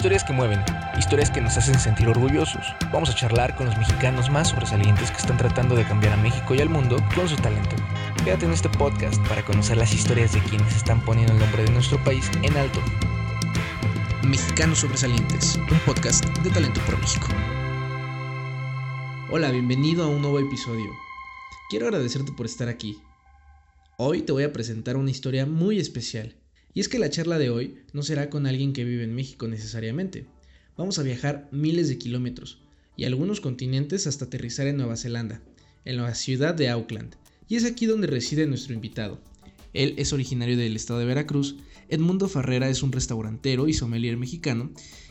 Historias que mueven, historias que nos hacen sentir orgullosos. Vamos a charlar con los mexicanos más sobresalientes que están tratando de cambiar a México y al mundo con su talento. Quédate en este podcast para conocer las historias de quienes están poniendo el nombre de nuestro país en alto. Mexicanos Sobresalientes, un podcast de Talento por México. Hola, bienvenido a un nuevo episodio. Quiero agradecerte por estar aquí. Hoy te voy a presentar una historia muy especial. Y es que la charla de hoy no será con alguien que vive en México necesariamente. Vamos a viajar miles de kilómetros y algunos continentes hasta aterrizar en Nueva Zelanda, en la ciudad de Auckland. Y es aquí donde reside nuestro invitado. Él es originario del estado de Veracruz. Edmundo Farrera es un restaurantero y sommelier mexicano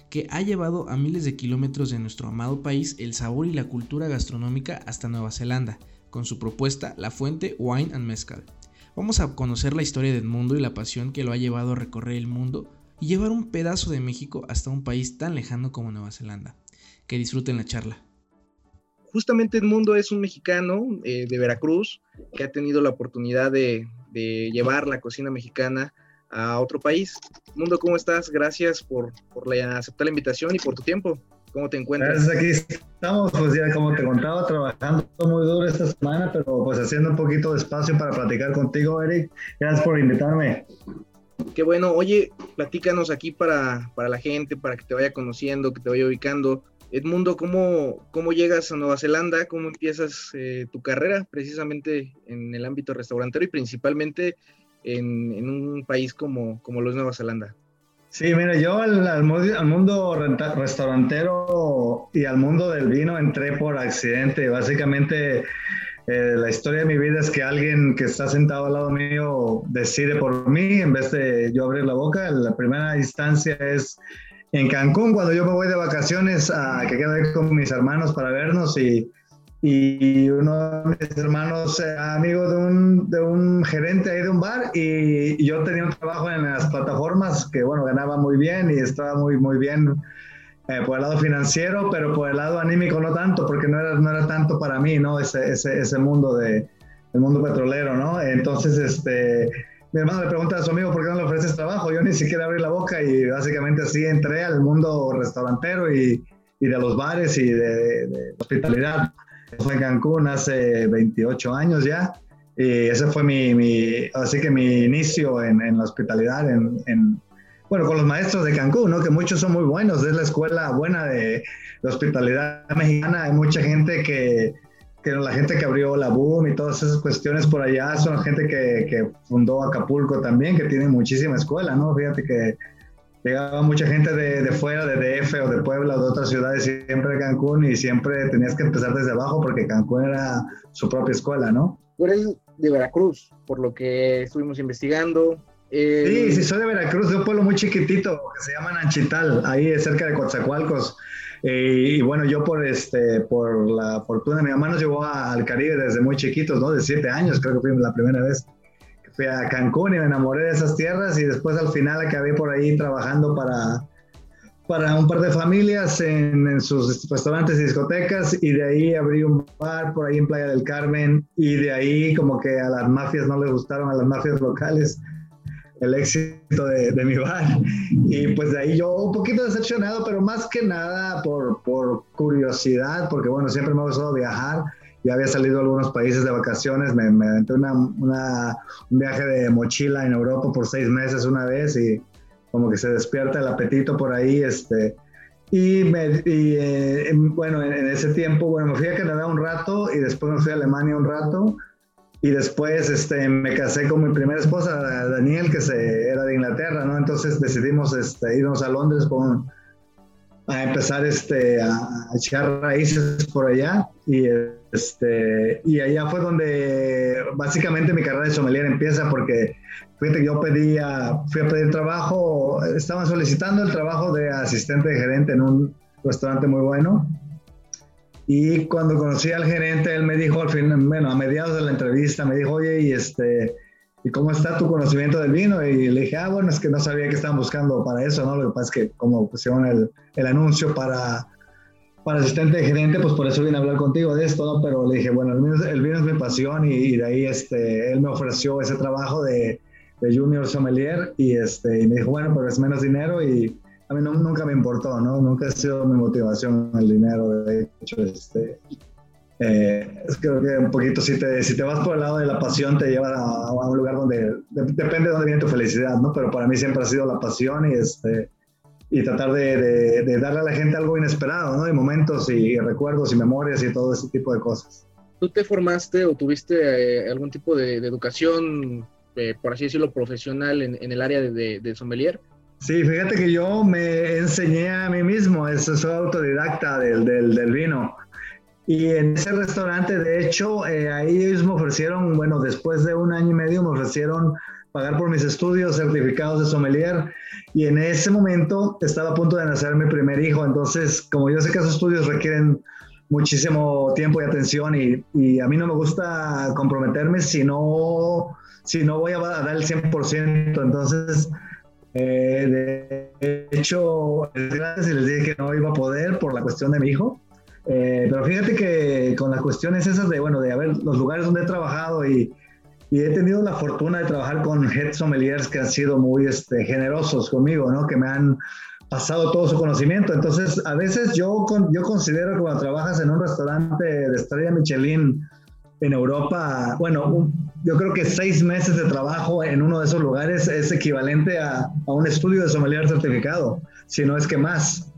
que ha llevado a miles de kilómetros de nuestro amado país el sabor y la cultura gastronómica hasta Nueva Zelanda, con su propuesta La Fuente Wine and Mezcal. Vamos a conocer la historia de Edmundo y la pasión que lo ha llevado a recorrer el mundo y llevar un pedazo de México hasta un país tan lejano como Nueva Zelanda. Que disfruten la charla. Justamente Edmundo es un mexicano eh, de Veracruz que ha tenido la oportunidad de, llevar la cocina mexicana a otro país. Mundo, ¿cómo estás? Gracias por, por la, aceptar la invitación y por tu tiempo. ¿Cómo te encuentras? Gracias, aquí estamos, pues ya como te contaba, trabajando muy duro esta semana, pero pues haciendo un poquito de espacio para platicar contigo, Eric. Gracias por invitarme. Qué bueno. Oye, platícanos aquí para, para la gente, para que te vaya conociendo, que te vaya ubicando. Edmundo, ¿cómo, cómo llegas a Nueva Zelanda? ¿Cómo empiezas eh, tu carrera precisamente en el ámbito restaurantero y principalmente en, en un país como, como lo es Nueva Zelanda? Sí, mira, yo al, mundo restaurantero y al mundo del vino entré por accidente. Básicamente, eh, la historia de mi vida es que alguien que está sentado al lado mío decide por mí en vez de yo abrir la boca. La primera instancia es en Cancún, cuando yo me voy de vacaciones a que quede con mis hermanos para vernos y y uno de mis hermanos eh, amigo de un, de un, gerente ahí de un bar y, yo tenía un trabajo en las plataformas que bueno ganaba muy bien y estaba muy muy bien eh, por el lado financiero pero por el lado anímico no tanto porque no era, no era tanto para mí no ese, ese, ese mundo de el mundo petrolero no entonces este mi hermano le pregunta a su amigo por qué no le ofreces trabajo yo ni siquiera abrí la boca y básicamente así entré al mundo restaurantero y, y de los bares y de, de hospitalidad fue Cancún hace 28 años ya. Y ese fue mi, mi así que mi inicio en, en la hospitalidad, en, en, bueno, con los maestros de Cancún, ¿no? Que muchos son muy buenos, es la escuela buena de, de hospitalidad mexicana. Hay mucha gente que, que la gente que abrió la Boom y todas esas cuestiones por allá son gente que, que fundó Acapulco también, que tiene muchísima escuela, ¿no? Fíjate que llegaba mucha gente de, de, fuera, de DF o de Puebla o de otras ciudades, siempre a Cancún y siempre tenías que empezar desde abajo porque Cancún era su propia escuela, ¿no? Tú eres de Veracruz, por lo que estuvimos investigando. Eh... Sí, sí, soy de Veracruz, de un pueblo muy chiquitito que se llama Nanchital, ahí cerca de Coatzacoalcos. Eh, y bueno, yo por, este, por la fortuna, mi mamá nos llevó a, al Caribe desde muy chiquitos, ¿no? De siete años, creo que fue la primera vez fui a Cancún y me enamoré de esas tierras y después al final acabé por ahí trabajando para, para un par de familias en, en, sus restaurantes y discotecas y de ahí abrí un bar por ahí en Playa del Carmen y de ahí como que a las mafias no les gustaron, a las mafias locales el éxito de, de mi bar. Y pues de ahí yo un poquito decepcionado pero más que nada por, por curiosidad porque bueno siempre me ha gustado viajar ya había salido a algunos países de vacaciones, me, me aventé una, una, un viaje de mochila en Europa por seis meses una vez y como que se despierta el apetito por ahí, este, y, me, y eh, bueno, en, en, ese tiempo, bueno, me fui a Canadá un rato y después me fui a Alemania un rato y después este, me casé con mi primera esposa, Daniel, que se, era de Inglaterra, ¿no? Entonces decidimos este, irnos a Londres con, a empezar este, a, a echar raíces por allá y este, y allá fue donde básicamente mi carrera de sommelier empieza porque fíjate que yo pedía, fui a pedir trabajo, estaban solicitando el trabajo de asistente de gerente en un restaurante muy bueno. Y cuando conocí al gerente, él me dijo al final, bueno, a mediados de la entrevista, me dijo, oye, y este, ¿y cómo está tu conocimiento del vino? Y le dije, ah, bueno, es que no sabía que estaban buscando para eso, ¿no? Lo que pasa es que como pusieron el, el anuncio para para asistente de gerente, pues por eso vine a hablar contigo de esto, ¿no? Pero le dije, bueno, el vino, el vino es mi pasión y, y, de ahí este, él me ofreció ese trabajo de, de, junior sommelier y, este, y me dijo, bueno, pero es menos dinero y, a mí nunca me importó, ¿no? Nunca ha sido mi motivación el dinero, de hecho, este, eh, creo que un poquito, si te, si te vas por el lado de la pasión, te lleva a, un lugar donde, depende de dónde viene tu felicidad, ¿no? Pero para mí siempre ha sido la pasión y, este, y tratar de, de, darle a la gente algo inesperado, ¿no? Y momentos y, recuerdos y memorias y todo ese tipo de cosas. ¿Tú te formaste o tuviste eh, algún tipo de, educación, eh, por así decirlo, profesional en, en el área de, de, sommelier? Sí, fíjate que yo me enseñé a mí mismo, eso soy autodidacta del, del, del vino. Y en ese restaurante, de hecho, eh, ahí ellos me ofrecieron, bueno, después de un año y medio me ofrecieron pagar por mis estudios, certificados de sommelier. Y en ese momento estaba a punto de nacer mi primer hijo. Entonces, como yo sé que esos estudios requieren muchísimo tiempo y atención y, y a mí no me gusta comprometerme si no, si no voy a dar el 100%. Entonces, eh, de hecho, gracias y les dije que no iba a poder por la cuestión de mi hijo. Eh, pero fíjate que con las cuestiones esas de, bueno, de haber los lugares donde he trabajado y, y he tenido la fortuna de trabajar con head sommeliers que han sido muy este, generosos conmigo, ¿no? Que me han pasado todo su conocimiento. Entonces, a veces yo, yo considero que cuando trabajas en un restaurante de estrella Michelin en Europa, bueno, yo creo que seis meses de trabajo en uno de esos lugares es equivalente a, a un estudio de sommelier certificado, si no es que más.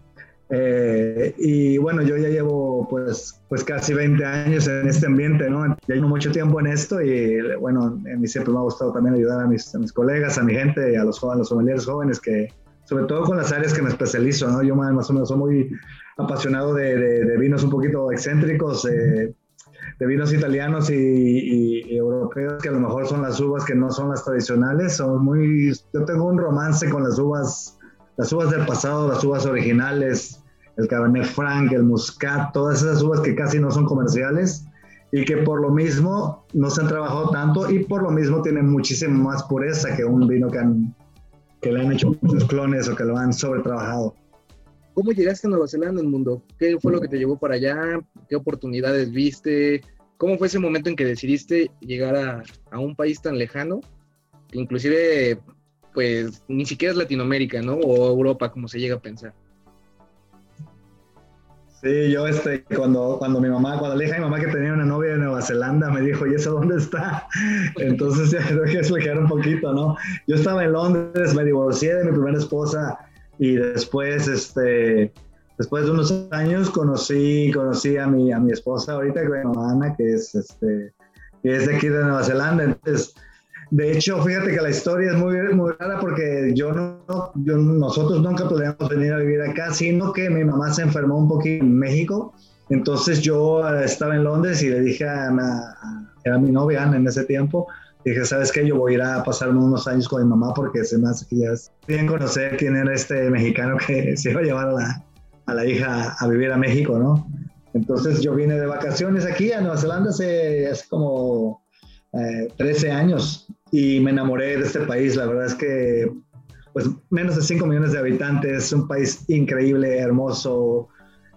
Eh, y bueno, yo ya llevo pues, pues casi 20 años en este ambiente, ¿no? Ya llevo mucho tiempo en esto y bueno, a mí siempre me ha gustado también ayudar a mis, a mis colegas, a mi gente, a los, a los sommeliers jóvenes que, sobre todo con las áreas que me especializo, ¿no? Yo más o menos soy muy apasionado de, de, vinos un poquito excéntricos, eh, de vinos italianos y, y, europeos que a lo mejor son las uvas que no son las tradicionales, son muy, yo tengo un romance con las uvas, las uvas del pasado, las uvas originales, el Cabernet Franc, el Muscat, todas esas uvas que casi no son comerciales y que por lo mismo no se han trabajado tanto y por lo mismo tienen muchísimo más pureza que un vino que, han, que le han hecho muchos clones o que lo han sobretrabajado. ¿Cómo llegaste a Nueva Zelanda, el mundo? ¿Qué fue lo que te llevó para allá? ¿Qué oportunidades viste? ¿Cómo fue ese momento en que decidiste llegar a, a un país tan lejano? inclusive, pues, ni siquiera es Latinoamérica, ¿no? O Europa, como se llega a pensar. Sí, yo este, cuando, cuando mi mamá, cuando le dije a mi mamá que tenía una novia de Nueva Zelanda, me dijo, ¿y eso dónde está? Entonces ya tengo que explicar un poquito, ¿no? Yo estaba en Londres, me divorcié de mi primera esposa y después, este, después de unos años conocí, conocí a mi, a mi esposa ahorita, que Ana, que es, este, que es de aquí de Nueva Zelanda. Entonces, de hecho, fíjate que la historia es muy, muy rara porque yo no, yo, nosotros nunca podíamos venir a vivir acá, sino que mi mamá se enfermó un poquito en México. Entonces yo eh, estaba en Londres y le dije a, era mi novia en ese tiempo, dije, ¿sabes qué? Yo voy a ir a pasarme unos años con mi mamá porque se me hace que ya es bien conocer quién era este mexicano que se iba a llevar a la, a la hija a vivir a México, ¿no? Entonces yo vine de vacaciones aquí a Nueva Zelanda hace, hace como 13 eh, años y me enamoré de este país. La verdad es que, pues, menos de 5 millones de habitantes, un país increíble, hermoso,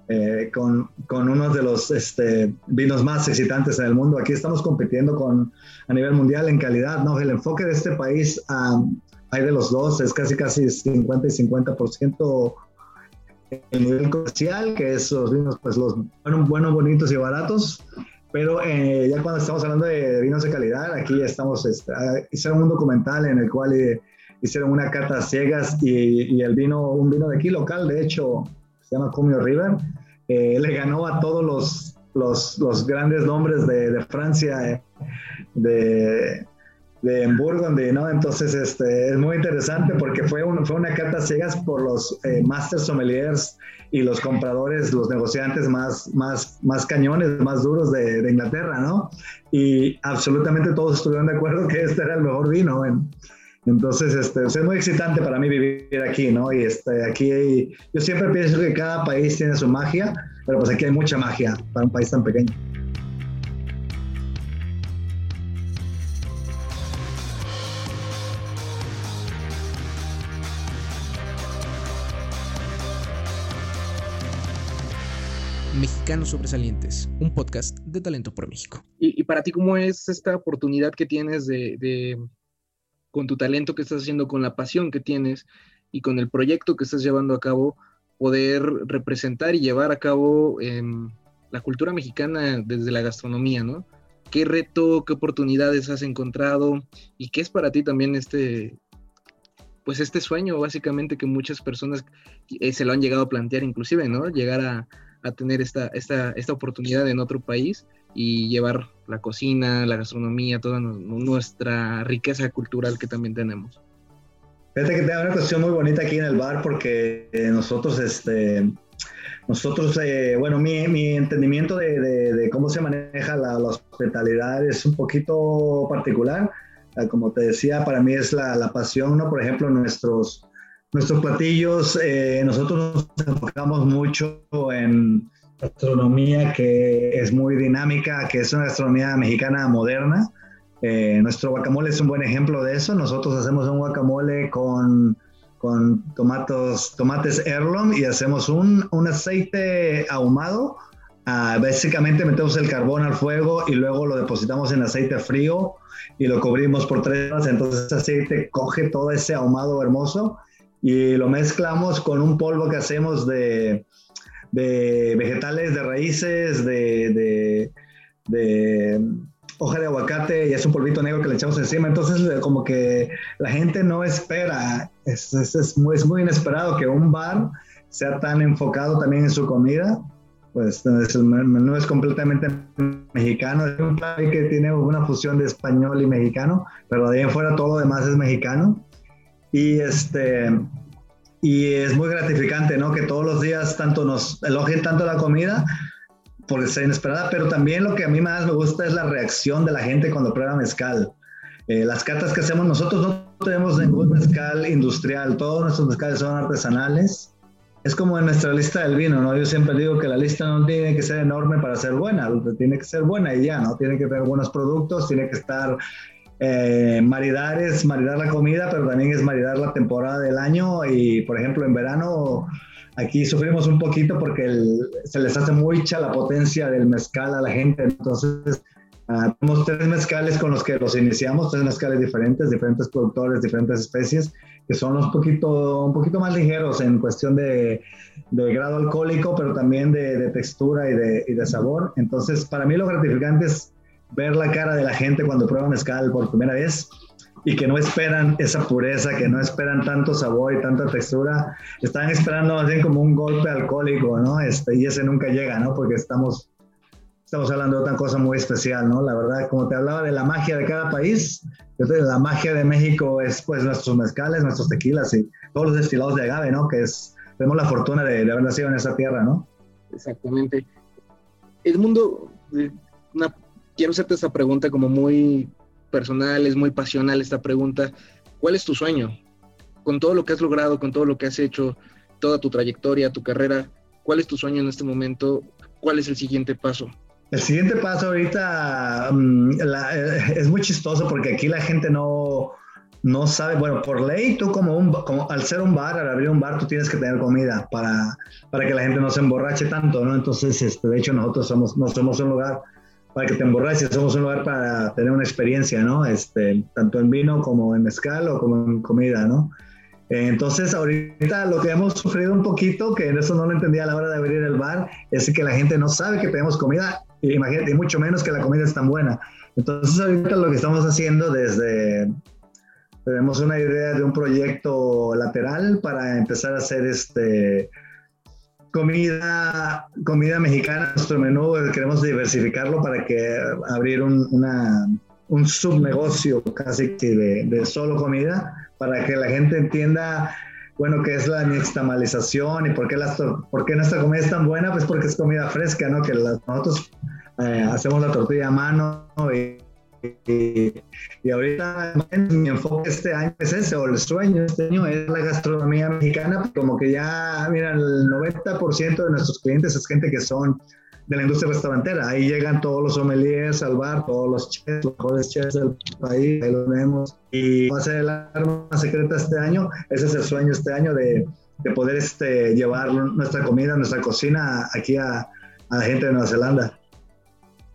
eh, con, con, uno de los este, vinos más excitantes en el mundo. Aquí estamos compitiendo con, a nivel mundial en calidad, ¿no? El enfoque de este país hay de los dos, es casi casi 50 y 50% el nivel comercial, que es los vinos, pues los buenos, bonitos y baratos, pero eh, ya cuando estamos hablando de, vinos de calidad, aquí estamos, este, ah, hicieron un documental en el cual eh, hicieron una cata ciegas y, el vino, un vino de aquí local, de hecho, se llama Cumio River, eh, le ganó a todos los, los, los grandes nombres de, de Francia, de, de Burgundy, ¿no? Entonces, este, es muy interesante porque fue, un, fue una cata ciegas por los Master Sommeliers y los compradores, los negociantes más, más, más cañones, más duros de, de, Inglaterra, ¿no? Y absolutamente todos estuvieron de acuerdo que este era el mejor vino. entonces, este, es muy excitante para mí vivir aquí, ¿no? Y este, aquí yo siempre pienso que cada país tiene su magia, pero pues aquí hay mucha magia para un país tan pequeño. Mexicanos Sobresalientes, un podcast de Talento por México. ¿Y, para ti cómo es esta oportunidad que tienes de, con tu talento que estás haciendo, con la pasión que tienes, y con el proyecto que estás llevando a cabo, poder representar y llevar a cabo em, la cultura mexicana desde la gastronomía, ¿no? ¿Qué reto, qué oportunidades has encontrado y qué es para ti también este, pues este sueño básicamente que muchas personas eh, se lo han llegado a plantear inclusive, ¿no? Llegar a, a tener esta, esta, esta oportunidad en otro país y llevar la cocina, la gastronomía, toda nuestra riqueza cultural que también tenemos. Fíjate que te una cuestión muy bonita aquí en el bar porque eh, nosotros, este, nosotros, eh, bueno, mi, mi entendimiento de, de, cómo se maneja la, la, hospitalidad es un poquito particular. Ah, como te decía, para mí es la, la pasión, ¿no? Por ejemplo, nuestros, nuestros platillos, eh, nosotros nos enfocamos mucho en gastronomía que es muy dinámica, que es una gastronomía mexicana moderna. Eh, nuestro guacamole es un buen ejemplo de eso. Nosotros hacemos un guacamole con, con tomatos, tomates Erlon y hacemos un, un aceite ahumado. Uh, básicamente metemos el carbón al fuego y luego lo depositamos en aceite frío y lo cubrimos por tres horas. Entonces ese aceite coge todo ese ahumado hermoso y lo mezclamos con un polvo que hacemos de, de vegetales, de raíces, de, de, hoja de aguacate y es un polvito negro que le echamos encima. Entonces, como que la gente no espera, es, es, muy, es muy inesperado que un bar sea tan enfocado también en su comida. Pues el menú es completamente mexicano, es un país que tiene una fusión de español y mexicano, pero de ahí en fuera todo lo demás es mexicano. Y, este, y es muy gratificante, ¿no? Que todos los días tanto nos elogien tanto la comida, por ser inesperada, pero también lo que a mí más me gusta es la reacción de la gente cuando prueba mezcal. Eh, las catas que hacemos nosotros no tenemos ningún mezcal industrial, todos nuestros mezcales son artesanales. Es como en nuestra lista del vino, ¿no? Yo siempre digo que la lista no tiene que ser enorme para ser buena, tiene que ser buena y ya, ¿no? Tiene que tener buenos productos, tiene que estar eh, maridar es maridar la comida, pero también es maridar la temporada del año y, por ejemplo, en verano aquí sufrimos un poquito porque se les hace mucha la potencia del mezcal a la gente, entonces uh, tenemos tres mezcales con los que los iniciamos, tres mezcales diferentes, diferentes productores, diferentes especies, que son un poquito, un poquito más ligeros en cuestión de, grado alcohólico, pero también de, de textura y de, y de sabor. Entonces, para mí lo gratificante es ver la cara de la gente cuando prueban mezcal por primera vez y que no esperan esa pureza, que no esperan tanto sabor y tanta textura, están esperando más bien como un golpe alcohólico, ¿no? Este, y ese nunca llega, ¿no? Porque estamos, estamos hablando de otra cosa muy especial, ¿no? La verdad, como te hablaba de la magia de cada país, la magia de México es pues nuestros mezcales, nuestros tequilas y todos los destilados de agave, ¿no? Que es, tenemos la fortuna de, de haber nacido en esa tierra, ¿no? Exactamente. El mundo, una quiero hacerte esta pregunta como muy personal, es muy pasional esta pregunta. ¿Cuál es tu sueño? Con todo lo que has logrado, con todo lo que has hecho, toda tu trayectoria, tu carrera, ¿cuál es tu sueño en este momento? ¿Cuál es el siguiente paso? El siguiente paso ahorita mm, eh, es muy chistoso porque aquí la gente no, no sabe, bueno, por ley tú como, un, como al ser un bar, al abrir un bar, tú tienes que tener comida para, para que la gente no se emborrache tanto, ¿no? Entonces, este, de hecho, nosotros somos, no somos un lugar para que te emborraches, somos un lugar para tener una experiencia, ¿no? Este, tanto en vino como en mezcal o como en comida, ¿no? Entonces, ahorita lo que hemos sufrido un poquito, que en eso no lo entendía a la hora de abrir el bar, es que la gente no sabe que tenemos comida, imagínate, y mucho menos que la comida es tan buena. Entonces, ahorita lo que estamos haciendo desde, tenemos una idea de un proyecto lateral para empezar a hacer este, comida, comida mexicana, nuestro menú, queremos diversificarlo para que abrir un, una, un subnegocio casi de, de, solo comida, para que la gente entienda, bueno, qué es la nixtamalización y por qué, las, por qué nuestra comida es tan buena, pues porque es comida fresca, ¿no? Que nosotros eh, hacemos la tortilla a mano y y, ahorita mi enfoque este año es ese, o el sueño este año es la gastronomía mexicana, como que ya, mira, el 90% de nuestros clientes es gente que son de la industria restaurantera. Ahí llegan todos los sommeliers al bar, todos los chefs, los mejores chefs del país, ahí los vemos. Y va a ser el arma secreta este año. Ese es el sueño este año de, de poder este, llevar nuestra comida, nuestra cocina aquí a, a la gente de Nueva Zelanda.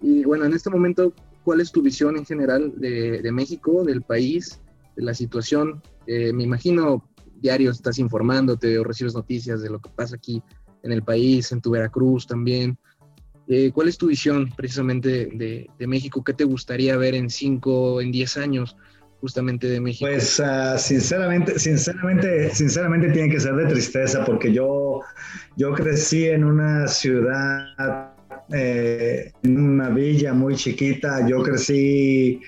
Y bueno, en este momento, cuál es tu visión en general de, México, del país, de la situación. Eh, me imagino diario estás informándote o recibes noticias de lo que pasa aquí en el país, en tu Veracruz también. Eh, ¿Cuál es tu visión precisamente de, de, México? ¿Qué te gustaría ver en 5, en 10 años justamente de México? Pues uh, sinceramente, sinceramente, sinceramente tiene que ser de tristeza porque yo, yo crecí en una ciudad, eh, en una villa muy chiquita, yo crecí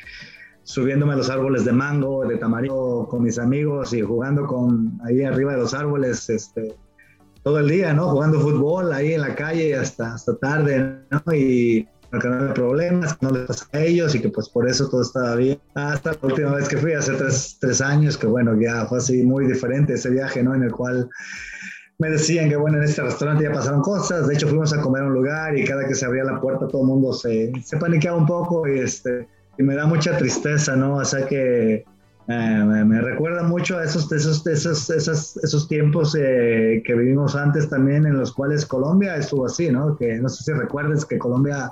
subiéndome a los árboles de mango, de tamarindo con mis amigos y jugando con ahí arriba de los árboles, este, todo el día, ¿no? Jugando fútbol ahí en la calle hasta, hasta tarde, ¿no? Y que no había problemas, no les pasa a ellos y que pues por eso todo estaba bien. Hasta la última vez que fui, hace tres, tres años, que bueno, ya fue así muy diferente ese viaje, ¿no? En el cual me decían que bueno, en este restaurante ya pasaron cosas, de hecho fuimos a comer a un lugar y cada que se abría la puerta todo el mundo se, se paniqueaba un poco y, este, y me da mucha tristeza, ¿no? O sea que eh, me, recuerda mucho a esos, esos, esos, esos, esos tiempos eh, que vivimos antes también, en los cuales Colombia estuvo así, ¿no? Que no sé si recuerdes que Colombia,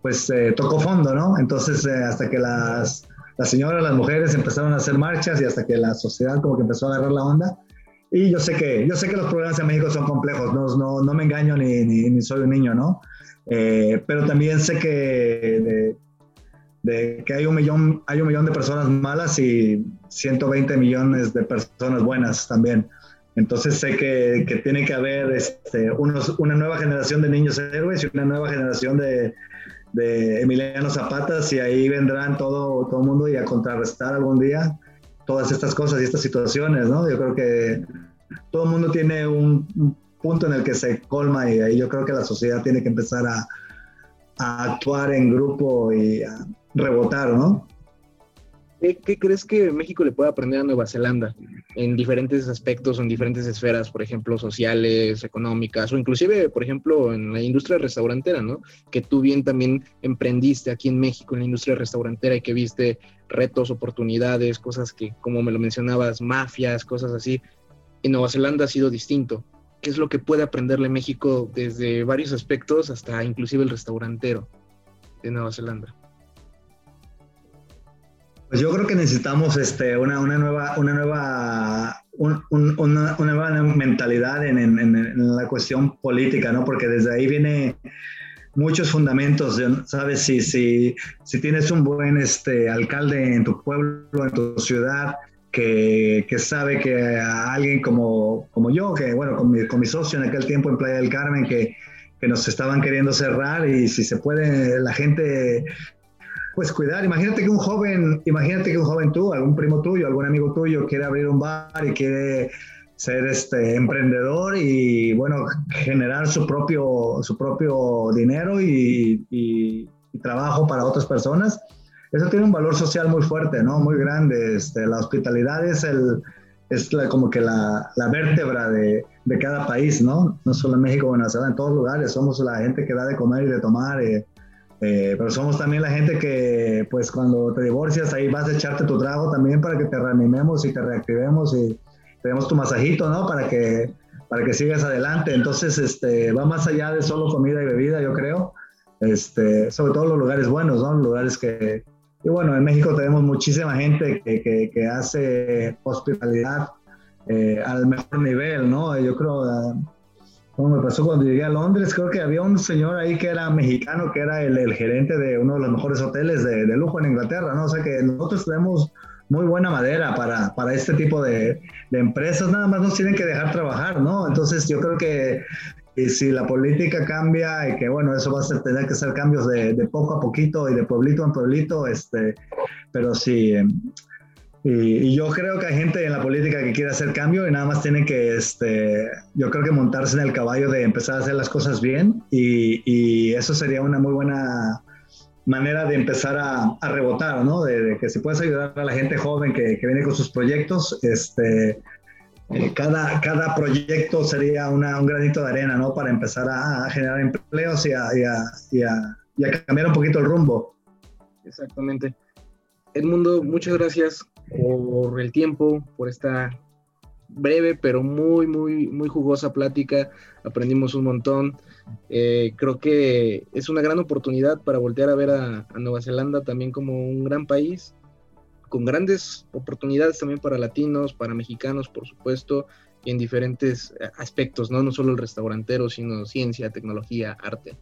pues, eh, tocó fondo, ¿no? Entonces, hasta que las, las señoras, las mujeres empezaron a hacer marchas y hasta que la sociedad como que empezó a agarrar la onda. Y yo sé que, yo sé que los problemas en México son complejos, no, no, no me engaño ni, ni, ni, soy un niño, ¿no? pero también sé que de que hay un millón, hay un millón de personas malas y 120 millones de personas buenas también. Entonces sé que, que tiene que haber este, unos, una nueva generación de niños héroes y una nueva generación de, de Emiliano Zapatas y ahí vendrán todo, todo el mundo y a contrarrestar algún día todas estas cosas y estas situaciones, ¿no? Yo creo que todo el mundo tiene un, un punto en el que se colma y ahí yo creo que la sociedad tiene que empezar a, a actuar en grupo y a, rebotar, ¿no? ¿Qué, crees que México le puede aprender a Nueva Zelanda en diferentes aspectos, en diferentes esferas, por ejemplo, sociales, económicas, o inclusive, por ejemplo, en la industria restaurantera, ¿no? Que tú bien también emprendiste aquí en México en la industria restaurantera y que viste retos, oportunidades, cosas que, como me lo mencionabas, mafias, cosas así. En Nueva Zelanda ha sido distinto. ¿Qué es lo que puede aprenderle México desde varios aspectos hasta inclusive el restaurantero de Nueva Zelanda? Pues yo creo que necesitamos este, una, una nueva, una nueva, una, nueva mentalidad en, en, la cuestión política, ¿no? Porque desde ahí viene muchos fundamentos, ¿sabes? Si, si, si tienes un buen este, alcalde en tu pueblo, en tu ciudad, que, que, sabe que a alguien como, como yo, que bueno, con mi, con mi socio en aquel tiempo en Playa del Carmen, que, que nos estaban queriendo cerrar y si se puede la gente pues cuidar. Imagínate que un joven, imagínate que un joven tú, algún primo tuyo, algún amigo tuyo quiere abrir un bar y quiere ser este emprendedor y bueno, generar su propio, su propio dinero y, y, trabajo para otras personas. Eso tiene un valor social muy fuerte, ¿no? Muy grande. Este, la hospitalidad es, el, es como que la, la vértebra de, de, cada país, ¿no? No solo en México Venezuela, en todos lugares. Somos la gente que da de comer y de tomar. Eh, eh, pero somos también la gente que, pues cuando te divorcias, ahí vas a echarte tu trago también para que te reanimemos y te reactivemos y tenemos tu masajito, ¿no? Para que, para que sigas adelante. Entonces, este, va más allá de solo comida y bebida, yo creo. Este, sobre todo los lugares buenos, ¿no? Lugares que... Y bueno, en México tenemos muchísima gente que, que, que hace hospitalidad eh, al mejor nivel, ¿no? Yo creo... Me pasó cuando llegué a Londres, creo que había un señor ahí que era mexicano, que era el, el gerente de uno de los mejores hoteles de, de, lujo en Inglaterra, ¿no? O sea que nosotros tenemos muy buena madera para, para este tipo de, de, empresas, nada más nos tienen que dejar trabajar, ¿no? Entonces yo creo que si la política cambia y que bueno, eso va a ser, tener que ser cambios de, de poco a poquito y de pueblito en pueblito, este, pero sí, y, yo creo que hay gente en la política que quiere hacer cambio y nada más tiene que, este, yo creo que montarse en el caballo de empezar a hacer las cosas bien y, eso sería una muy buena manera de empezar a, rebotar, ¿no? De, que si puedes ayudar a la gente joven que, viene con sus proyectos, este, eh, cada, cada proyecto sería una, un granito de arena, ¿no? Para empezar a, generar empleos y a, y a cambiar un poquito el rumbo. Exactamente. Edmundo, muchas gracias por el tiempo, por esta breve pero muy, muy, muy jugosa plática. Aprendimos un montón. Eh, creo que es una gran oportunidad para voltear a ver a, Nueva Zelanda también como un gran país, con grandes oportunidades también para latinos, para mexicanos, por supuesto, y en diferentes aspectos, ¿no? No solo el restaurantero, sino ciencia, tecnología, arte.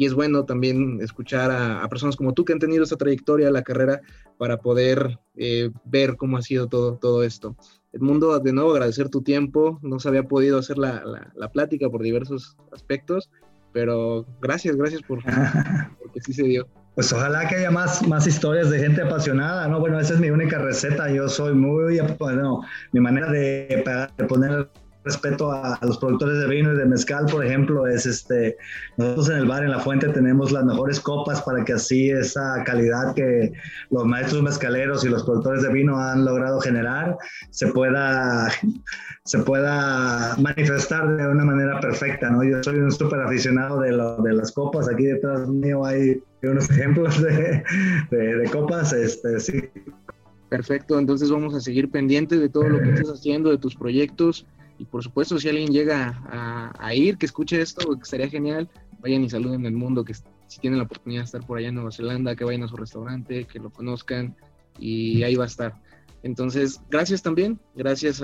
Y es bueno también escuchar a, personas como tú que han tenido esta trayectoria, la carrera, para poder eh, ver cómo ha sido todo, todo esto. Edmundo, de nuevo agradecer tu tiempo. No se había podido hacer la, la, plática por diversos aspectos, pero gracias, gracias por porque sí se dio. Pues ojalá que haya más, más historias de gente apasionada, ¿no? Bueno, esa es mi única receta. Yo soy muy, bueno, mi manera de, de poner respeto a, los productores de vino y de mezcal, por ejemplo, es este, nosotros en el bar, en la fuente, tenemos las mejores copas para que así esa calidad que los maestros mezcaleros y los productores de vino han logrado generar se pueda, se pueda manifestar de una manera perfecta, ¿no? Yo soy un súper aficionado de, lo, de las copas, aquí detrás mío hay unos ejemplos de, de, copas, este, sí. Perfecto, entonces vamos a seguir pendientes de todo lo que estás haciendo, de tus proyectos. Y por supuesto, si alguien llega a, ir, que escuche esto, que estaría genial, vayan y saluden al mundo, que si tienen la oportunidad de estar por allá en Nueva Zelanda, que vayan a su restaurante, que lo conozcan y ahí va a estar. Entonces, gracias también, gracias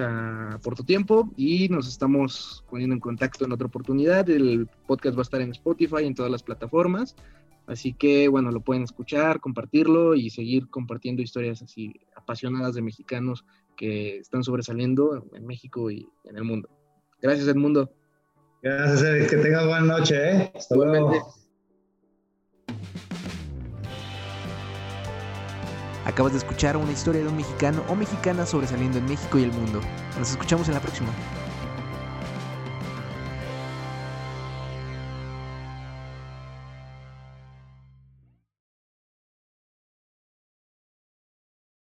por tu tiempo y nos estamos poniendo en contacto en otra oportunidad. El podcast va a estar en Spotify, en todas las plataformas. Así que, bueno, lo pueden escuchar, compartirlo y seguir compartiendo historias así apasionadas de mexicanos que están sobresaliendo en México y en el mundo. Gracias, Edmundo. Gracias, Eric. Que tengas buena noche. ¿eh? Hasta luego. Acabas de escuchar una historia de un mexicano o mexicana sobresaliendo en México y el mundo. Nos escuchamos en la próxima.